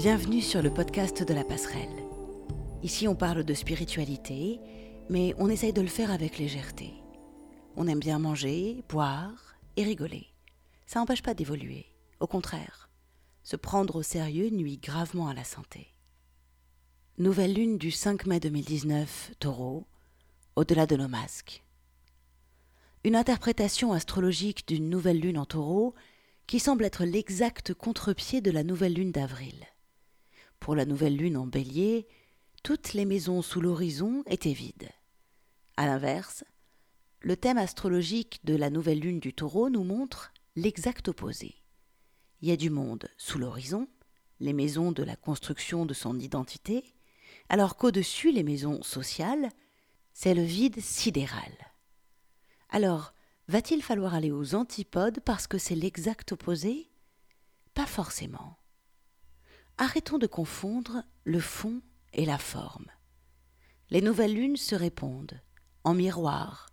Bienvenue sur le podcast de la passerelle. Ici on parle de spiritualité, mais on essaye de le faire avec légèreté. On aime bien manger, boire et rigoler. Ça n'empêche pas d'évoluer. Au contraire, se prendre au sérieux nuit gravement à la santé. Nouvelle lune du 5 mai 2019, taureau, au-delà de nos masques. Une interprétation astrologique d'une nouvelle lune en taureau qui semble être l'exact contre-pied de la nouvelle lune d'avril. Pour la nouvelle lune en bélier, toutes les maisons sous l'horizon étaient vides. À l'inverse, le thème astrologique de la nouvelle lune du taureau nous montre l'exact opposé. Il y a du monde sous l'horizon, les maisons de la construction de son identité, alors qu'au-dessus les maisons sociales, c'est le vide sidéral. Alors, va-t-il falloir aller aux antipodes parce que c'est l'exact opposé? Pas forcément. Arrêtons de confondre le fond et la forme. Les nouvelles lunes se répondent, en miroir,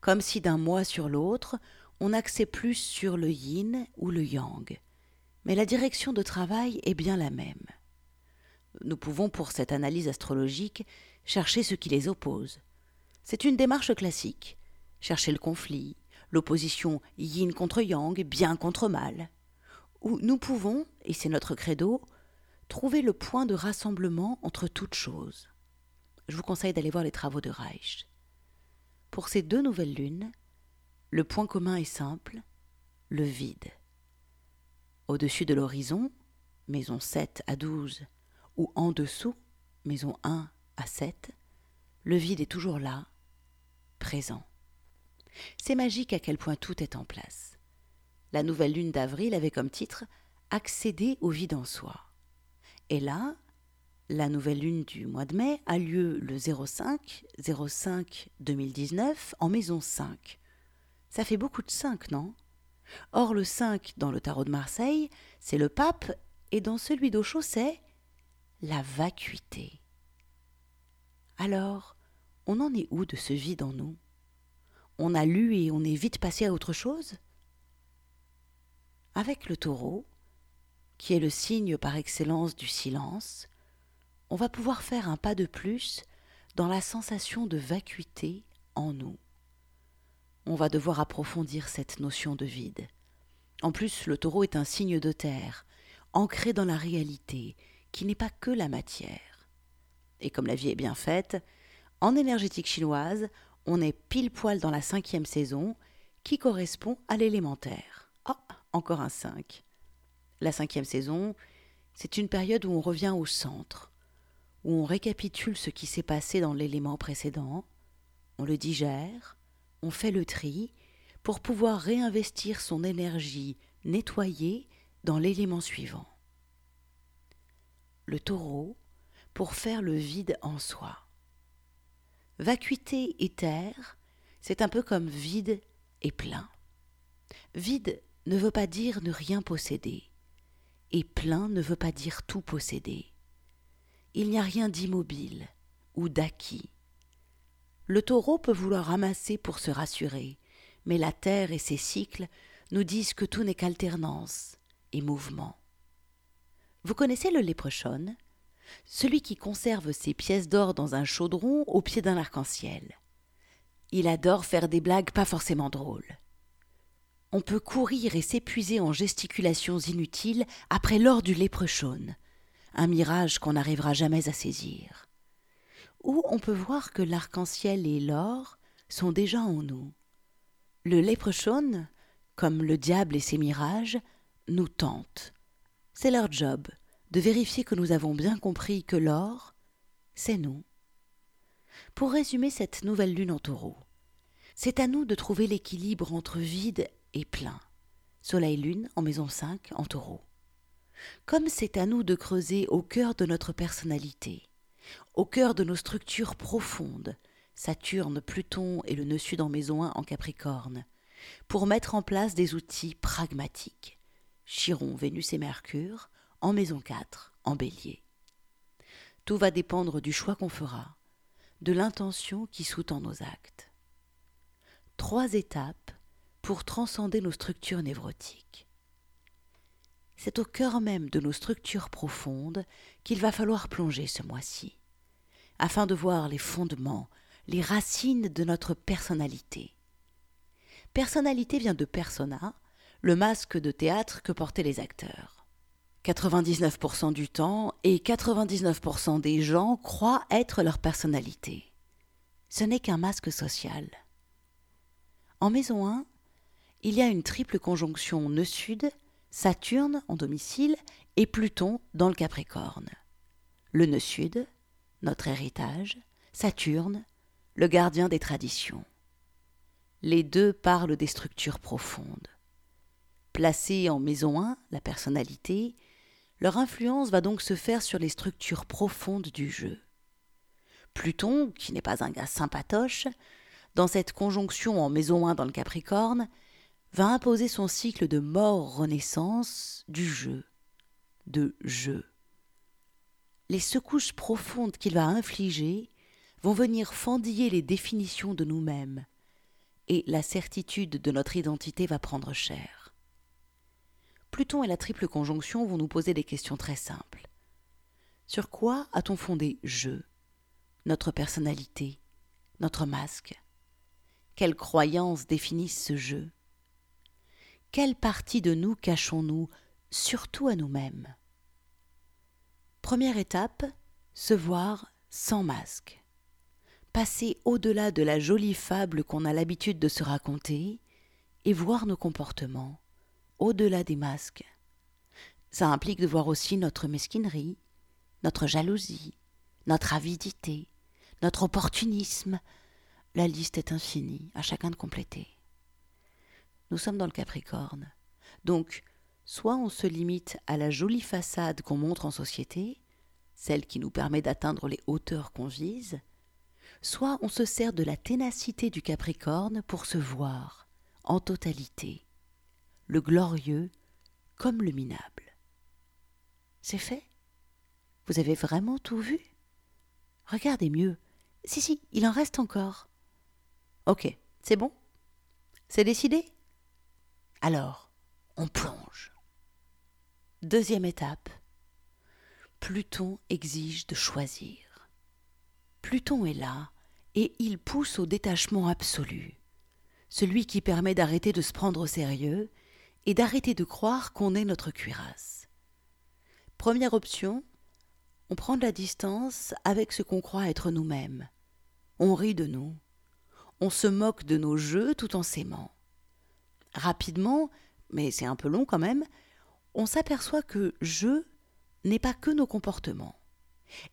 comme si d'un mois sur l'autre, on axait plus sur le yin ou le yang. Mais la direction de travail est bien la même. Nous pouvons, pour cette analyse astrologique, chercher ce qui les oppose. C'est une démarche classique. Chercher le conflit, l'opposition yin contre yang, bien contre mal. Ou nous pouvons, et c'est notre credo, trouver le point de rassemblement entre toutes choses. Je vous conseille d'aller voir les travaux de Reich. Pour ces deux nouvelles lunes, le point commun est simple, le vide. Au-dessus de l'horizon, maison 7 à 12, ou en dessous, maison 1 à 7, le vide est toujours là, présent. C'est magique à quel point tout est en place. La nouvelle lune d'avril avait comme titre Accéder au vide en soi. Et là, la nouvelle lune du mois de mai a lieu le 05 05 2019 en maison 5. Ça fait beaucoup de 5, non? Or, le 5 dans le tarot de Marseille, c'est le pape, et dans celui d'Auchot, c'est la vacuité. Alors, on en est où de ce vide en nous? On a lu et on est vite passé à autre chose? Avec le taureau, qui est le signe par excellence du silence, on va pouvoir faire un pas de plus dans la sensation de vacuité en nous. On va devoir approfondir cette notion de vide. En plus, le taureau est un signe de terre, ancré dans la réalité, qui n'est pas que la matière. Et comme la vie est bien faite, en énergétique chinoise, on est pile poil dans la cinquième saison, qui correspond à l'élémentaire. Ah, encore un cinq. La cinquième saison, c'est une période où on revient au centre, où on récapitule ce qui s'est passé dans l'élément précédent, on le digère, on fait le tri, pour pouvoir réinvestir son énergie nettoyée dans l'élément suivant. Le taureau, pour faire le vide en soi. Vacuité et terre, c'est un peu comme vide et plein. Vide ne veut pas dire ne rien posséder et plein ne veut pas dire tout posséder. Il n'y a rien d'immobile ou d'acquis. Le taureau peut vouloir ramasser pour se rassurer, mais la terre et ses cycles nous disent que tout n'est qu'alternance et mouvement. Vous connaissez le léprechaune Celui qui conserve ses pièces d'or dans un chaudron au pied d'un arc-en-ciel. Il adore faire des blagues pas forcément drôles on peut courir et s'épuiser en gesticulations inutiles après l'or du léprechaune, un mirage qu'on n'arrivera jamais à saisir. Ou on peut voir que l'arc-en-ciel et l'or sont déjà en nous. Le léprechaune, comme le diable et ses mirages, nous tentent. C'est leur job de vérifier que nous avons bien compris que l'or, c'est nous. Pour résumer cette nouvelle lune en taureau, c'est à nous de trouver l'équilibre entre vide plein. Soleil-Lune en maison 5 en taureau. Comme c'est à nous de creuser au cœur de notre personnalité, au cœur de nos structures profondes, Saturne, Pluton et le nœud sud en maison 1 en Capricorne, pour mettre en place des outils pragmatiques. Chiron, Vénus et Mercure en maison 4 en Bélier. Tout va dépendre du choix qu'on fera, de l'intention qui sous-tend nos actes. Trois étapes pour transcender nos structures névrotiques. c'est au cœur même de nos structures profondes qu'il va falloir plonger ce mois-ci, afin de voir les fondements, les racines de notre personnalité. Personnalité vient de persona, le masque de théâtre que portaient les acteurs. 99% du temps et 99% des gens croient être leur personnalité. Ce n'est qu'un masque social. En maison 1, il y a une triple conjonction nœud-sud, Saturne en domicile et Pluton dans le Capricorne. Le nœud sud, notre héritage, Saturne, le gardien des traditions. Les deux parlent des structures profondes. Placés en maison 1, la personnalité, leur influence va donc se faire sur les structures profondes du jeu. Pluton, qui n'est pas un gars sympatoche, dans cette conjonction en maison 1 dans le Capricorne, va imposer son cycle de mort-renaissance du jeu, de jeu. Les secousses profondes qu'il va infliger vont venir fendiller les définitions de nous-mêmes, et la certitude de notre identité va prendre cher. Pluton et la triple conjonction vont nous poser des questions très simples. Sur quoi a-t-on fondé je, notre personnalité, notre masque? Quelles croyances définissent ce jeu quelle partie de nous cachons-nous, surtout à nous-mêmes? Première étape, se voir sans masque. Passer au-delà de la jolie fable qu'on a l'habitude de se raconter et voir nos comportements, au-delà des masques. Ça implique de voir aussi notre mesquinerie, notre jalousie, notre avidité, notre opportunisme. La liste est infinie, à chacun de compléter. Nous sommes dans le Capricorne. Donc, soit on se limite à la jolie façade qu'on montre en société, celle qui nous permet d'atteindre les hauteurs qu'on vise, soit on se sert de la ténacité du Capricorne pour se voir, en totalité, le glorieux comme le minable. C'est fait? Vous avez vraiment tout vu? Regardez mieux. Si, si, il en reste encore. Ok, c'est bon? C'est décidé? Alors, on plonge. Deuxième étape. Pluton exige de choisir. Pluton est là, et il pousse au détachement absolu, celui qui permet d'arrêter de se prendre au sérieux et d'arrêter de croire qu'on est notre cuirasse. Première option, on prend de la distance avec ce qu'on croit être nous-mêmes. On rit de nous. On se moque de nos jeux tout en s'aimant rapidement, mais c'est un peu long quand même, on s'aperçoit que je n'est pas que nos comportements.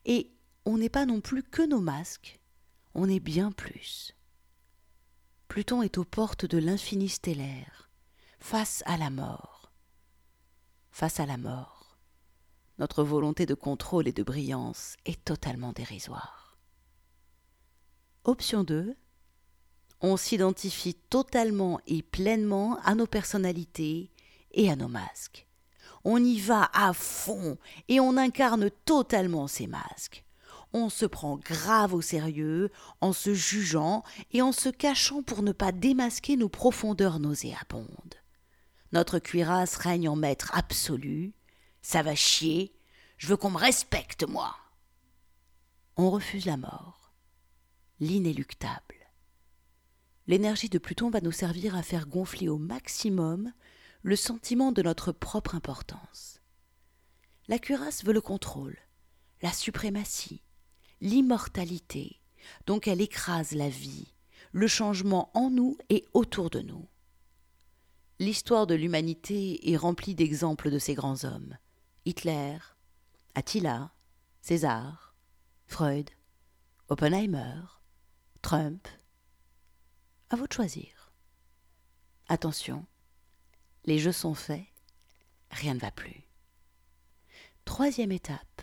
Et on n'est pas non plus que nos masques, on est bien plus. Pluton est aux portes de l'infini stellaire, face à la mort. Face à la mort, notre volonté de contrôle et de brillance est totalement dérisoire. Option 2 on s'identifie totalement et pleinement à nos personnalités et à nos masques. On y va à fond et on incarne totalement ces masques. On se prend grave au sérieux en se jugeant et en se cachant pour ne pas démasquer nos profondeurs nauséabondes. Notre cuirasse règne en maître absolu. Ça va chier. Je veux qu'on me respecte, moi. On refuse la mort, l'inéluctable l'énergie de Pluton va nous servir à faire gonfler au maximum le sentiment de notre propre importance. La cuirasse veut le contrôle, la suprématie, l'immortalité, donc elle écrase la vie, le changement en nous et autour de nous. L'histoire de l'humanité est remplie d'exemples de ces grands hommes. Hitler, Attila, César, Freud, Oppenheimer, Trump, à vous de choisir. Attention, les jeux sont faits, rien ne va plus. Troisième étape,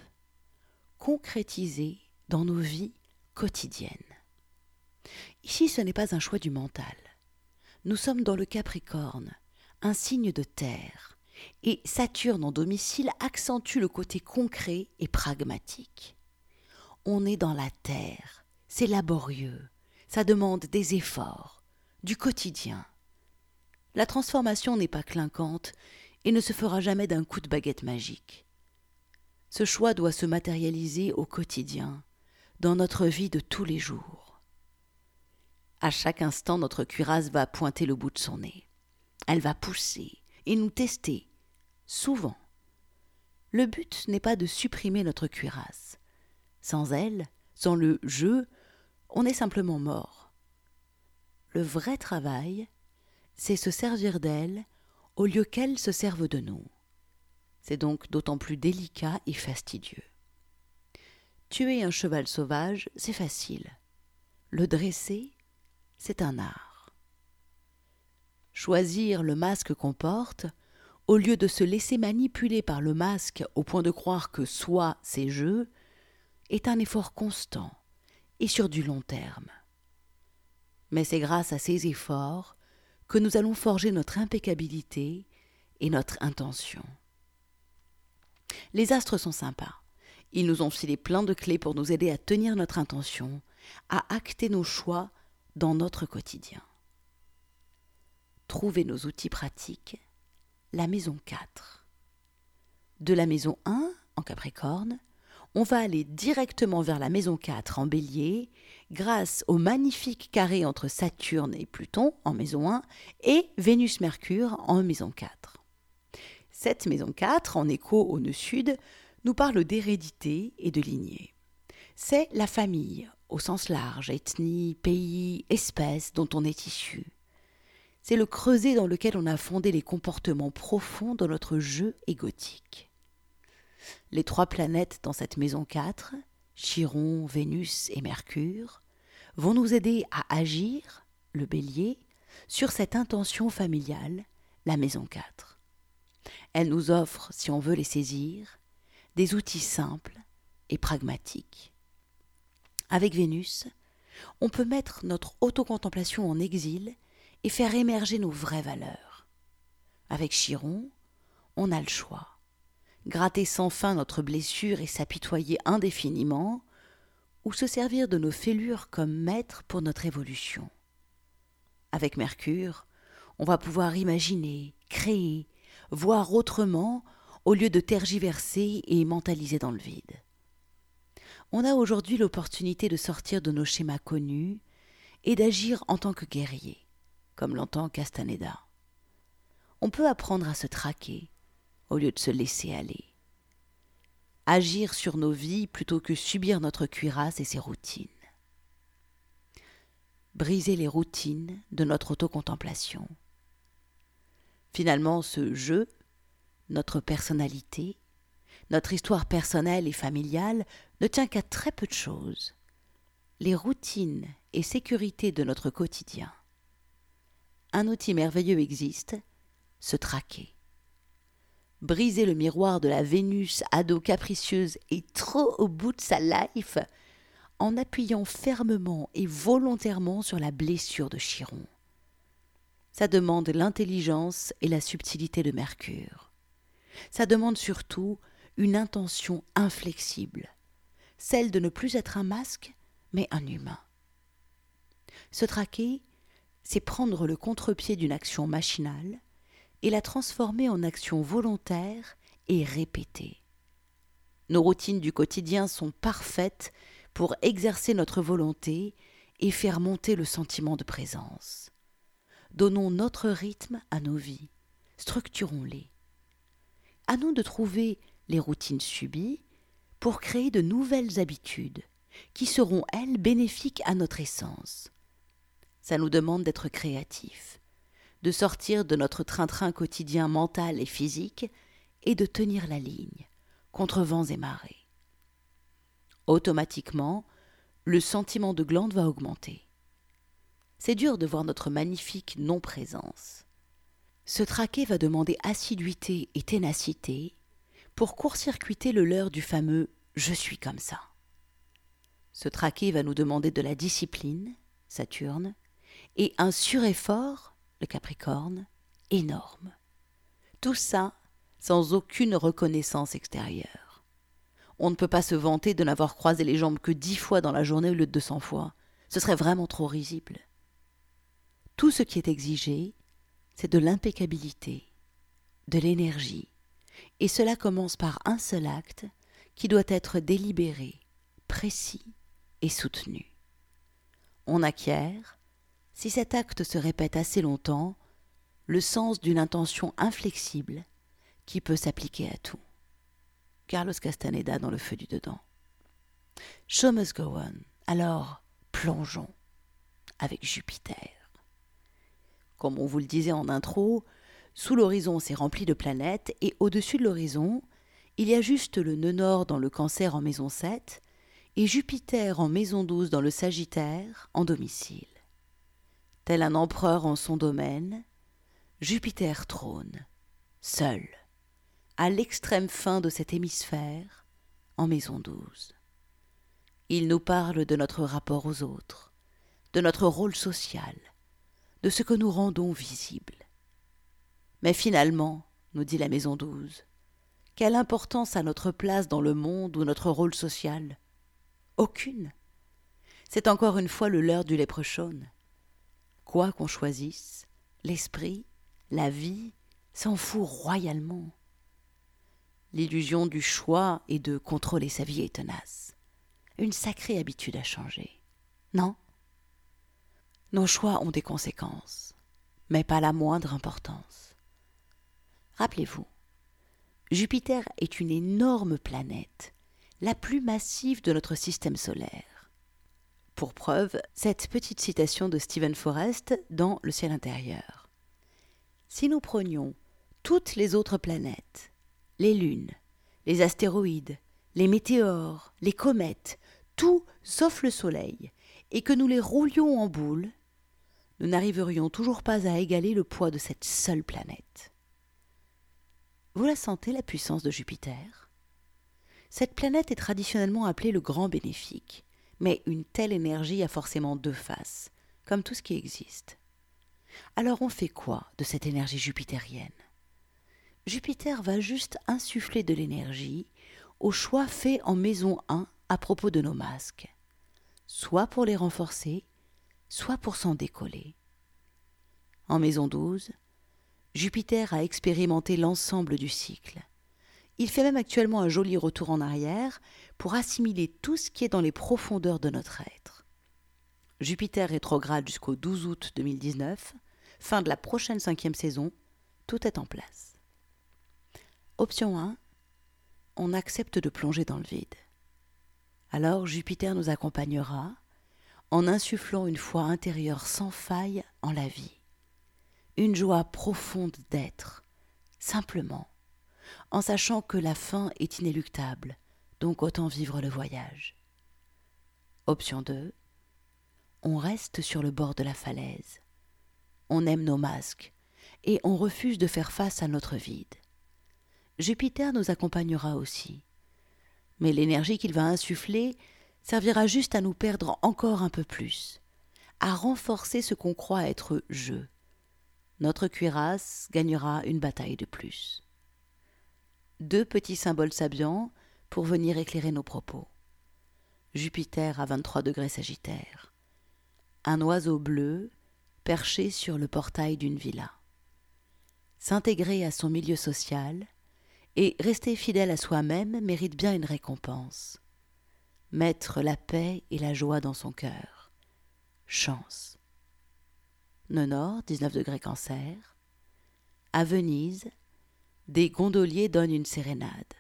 concrétiser dans nos vies quotidiennes. Ici, ce n'est pas un choix du mental. Nous sommes dans le Capricorne, un signe de terre, et Saturne en domicile accentue le côté concret et pragmatique. On est dans la terre, c'est laborieux, ça demande des efforts, du quotidien. La transformation n'est pas clinquante et ne se fera jamais d'un coup de baguette magique. Ce choix doit se matérialiser au quotidien, dans notre vie de tous les jours. À chaque instant, notre cuirasse va pointer le bout de son nez. Elle va pousser et nous tester, souvent. Le but n'est pas de supprimer notre cuirasse. Sans elle, sans le jeu, on est simplement mort. Le vrai travail, c'est se servir d'elle au lieu qu'elle se serve de nous. C'est donc d'autant plus délicat et fastidieux. Tuer un cheval sauvage, c'est facile. Le dresser, c'est un art. Choisir le masque qu'on porte, au lieu de se laisser manipuler par le masque au point de croire que soi c'est jeu, est un effort constant et sur du long terme. Mais c'est grâce à ces efforts que nous allons forger notre impeccabilité et notre intention. Les astres sont sympas. Ils nous ont filé plein de clés pour nous aider à tenir notre intention, à acter nos choix dans notre quotidien. Trouver nos outils pratiques. La maison 4. De la maison 1 en Capricorne, on va aller directement vers la maison 4 en Bélier grâce au magnifique carré entre Saturne et Pluton en maison 1 et Vénus-Mercure en maison 4. Cette maison 4, en écho au nœud sud, nous parle d'hérédité et de lignée. C'est la famille, au sens large, ethnie, pays, espèce dont on est issu. C'est le creuset dans lequel on a fondé les comportements profonds de notre jeu égotique. Les trois planètes dans cette maison 4, Chiron, Vénus et Mercure, vont nous aider à agir, le bélier, sur cette intention familiale, la maison 4. Elle nous offre, si on veut les saisir, des outils simples et pragmatiques. Avec Vénus, on peut mettre notre autocontemplation en exil et faire émerger nos vraies valeurs. Avec Chiron, on a le choix. Gratter sans fin notre blessure et s'apitoyer indéfiniment, ou se servir de nos fêlures comme maîtres pour notre évolution. Avec Mercure, on va pouvoir imaginer, créer, voir autrement au lieu de tergiverser et mentaliser dans le vide. On a aujourd'hui l'opportunité de sortir de nos schémas connus et d'agir en tant que guerrier, comme l'entend Castaneda. On peut apprendre à se traquer au lieu de se laisser aller. Agir sur nos vies plutôt que subir notre cuirasse et ses routines. Briser les routines de notre autocontemplation Finalement, ce jeu, notre personnalité, notre histoire personnelle et familiale ne tient qu'à très peu de choses. Les routines et sécurités de notre quotidien. Un outil merveilleux existe, se traquer. Briser le miroir de la Vénus ado capricieuse et trop au bout de sa life en appuyant fermement et volontairement sur la blessure de Chiron ça demande l'intelligence et la subtilité de Mercure. Ça demande surtout une intention inflexible, celle de ne plus être un masque, mais un humain. Se traquer, c'est prendre le contre-pied d'une action machinale et la transformer en action volontaire et répétée. Nos routines du quotidien sont parfaites pour exercer notre volonté et faire monter le sentiment de présence. Donnons notre rythme à nos vies, structurons-les. À nous de trouver les routines subies pour créer de nouvelles habitudes qui seront, elles, bénéfiques à notre essence. Ça nous demande d'être créatifs, de sortir de notre train-train quotidien mental et physique et de tenir la ligne contre vents et marées. Automatiquement, le sentiment de glande va augmenter. C'est dur de voir notre magnifique non-présence. Ce traqué va demander assiduité et ténacité pour court-circuiter le leurre du fameux je suis comme ça. Ce traqué va nous demander de la discipline, Saturne, et un sureffort, le Capricorne, énorme. Tout ça sans aucune reconnaissance extérieure. On ne peut pas se vanter de n'avoir croisé les jambes que dix fois dans la journée au lieu de deux cents fois. Ce serait vraiment trop risible. Tout ce qui est exigé, c'est de l'impeccabilité, de l'énergie, et cela commence par un seul acte qui doit être délibéré, précis et soutenu. On acquiert, si cet acte se répète assez longtemps, le sens d'une intention inflexible qui peut s'appliquer à tout. Carlos Castaneda dans le feu du dedans. Show must go on. Alors, plongeons avec Jupiter. Comme on vous le disait en intro, sous l'horizon c'est rempli de planètes et au-dessus de l'horizon, il y a juste le nœud nord dans le cancer en maison 7 et Jupiter en maison 12 dans le Sagittaire en domicile. Tel un empereur en son domaine, Jupiter trône, seul, à l'extrême fin de cet hémisphère, en maison 12. Il nous parle de notre rapport aux autres, de notre rôle social, de ce que nous rendons visible. Mais finalement, nous dit la maison 12, quelle importance a notre place dans le monde ou notre rôle social? Aucune. C'est encore une fois le leurre du léprechaune. Quoi qu'on choisisse, l'esprit, la vie, s'en fout royalement. L'illusion du choix et de contrôler sa vie est tenace. Une sacrée habitude à changer. Non? Nos choix ont des conséquences, mais pas la moindre importance. Rappelez-vous, Jupiter est une énorme planète, la plus massive de notre système solaire. Pour preuve, cette petite citation de Stephen Forrest dans Le ciel intérieur. Si nous prenions toutes les autres planètes, les lunes, les astéroïdes, les météores, les comètes, tout sauf le Soleil, et que nous les roulions en boule, nous n'arriverions toujours pas à égaler le poids de cette seule planète. Vous la sentez, la puissance de Jupiter? Cette planète est traditionnellement appelée le grand bénéfique, mais une telle énergie a forcément deux faces, comme tout ce qui existe. Alors on fait quoi de cette énergie jupitérienne? Jupiter va juste insuffler de l'énergie au choix fait en maison 1 à propos de nos masques, soit pour les renforcer, soit pour s'en décoller. En maison 12, Jupiter a expérimenté l'ensemble du cycle. Il fait même actuellement un joli retour en arrière pour assimiler tout ce qui est dans les profondeurs de notre être. Jupiter rétrograde jusqu'au 12 août 2019, fin de la prochaine cinquième saison, tout est en place. Option 1. On accepte de plonger dans le vide. Alors Jupiter nous accompagnera en insufflant une foi intérieure sans faille en la vie, une joie profonde d'être, simplement, en sachant que la fin est inéluctable, donc autant vivre le voyage. Option 2. On reste sur le bord de la falaise. On aime nos masques et on refuse de faire face à notre vide. Jupiter nous accompagnera aussi. Mais l'énergie qu'il va insuffler servira juste à nous perdre encore un peu plus, à renforcer ce qu'on croit être je. Notre cuirasse gagnera une bataille de plus. Deux petits symboles sabiens pour venir éclairer nos propos. Jupiter à 23 degrés Sagittaire. Un oiseau bleu perché sur le portail d'une villa. S'intégrer à son milieu social, et rester fidèle à soi-même mérite bien une récompense. Mettre la paix et la joie dans son cœur. Chance. Nord, 19 degrés cancer. À Venise, des gondoliers donnent une sérénade.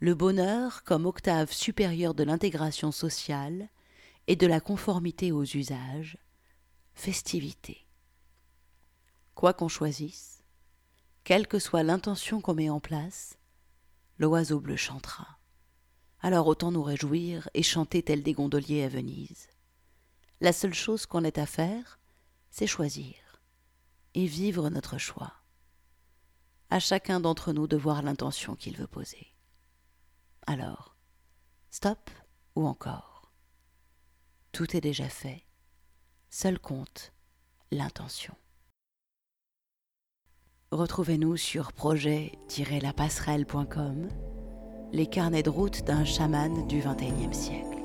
Le bonheur comme octave supérieure de l'intégration sociale et de la conformité aux usages, festivité. Quoi qu'on choisisse, quelle que soit l'intention qu'on met en place, l'oiseau bleu chantera. Alors autant nous réjouir et chanter tel des gondoliers à Venise. La seule chose qu'on ait à faire, c'est choisir et vivre notre choix. À chacun d'entre nous de voir l'intention qu'il veut poser. Alors, stop ou encore Tout est déjà fait. Seul compte l'intention. Retrouvez-nous sur projet-lapasserelle.com, les carnets de route d'un chaman du XXIe siècle.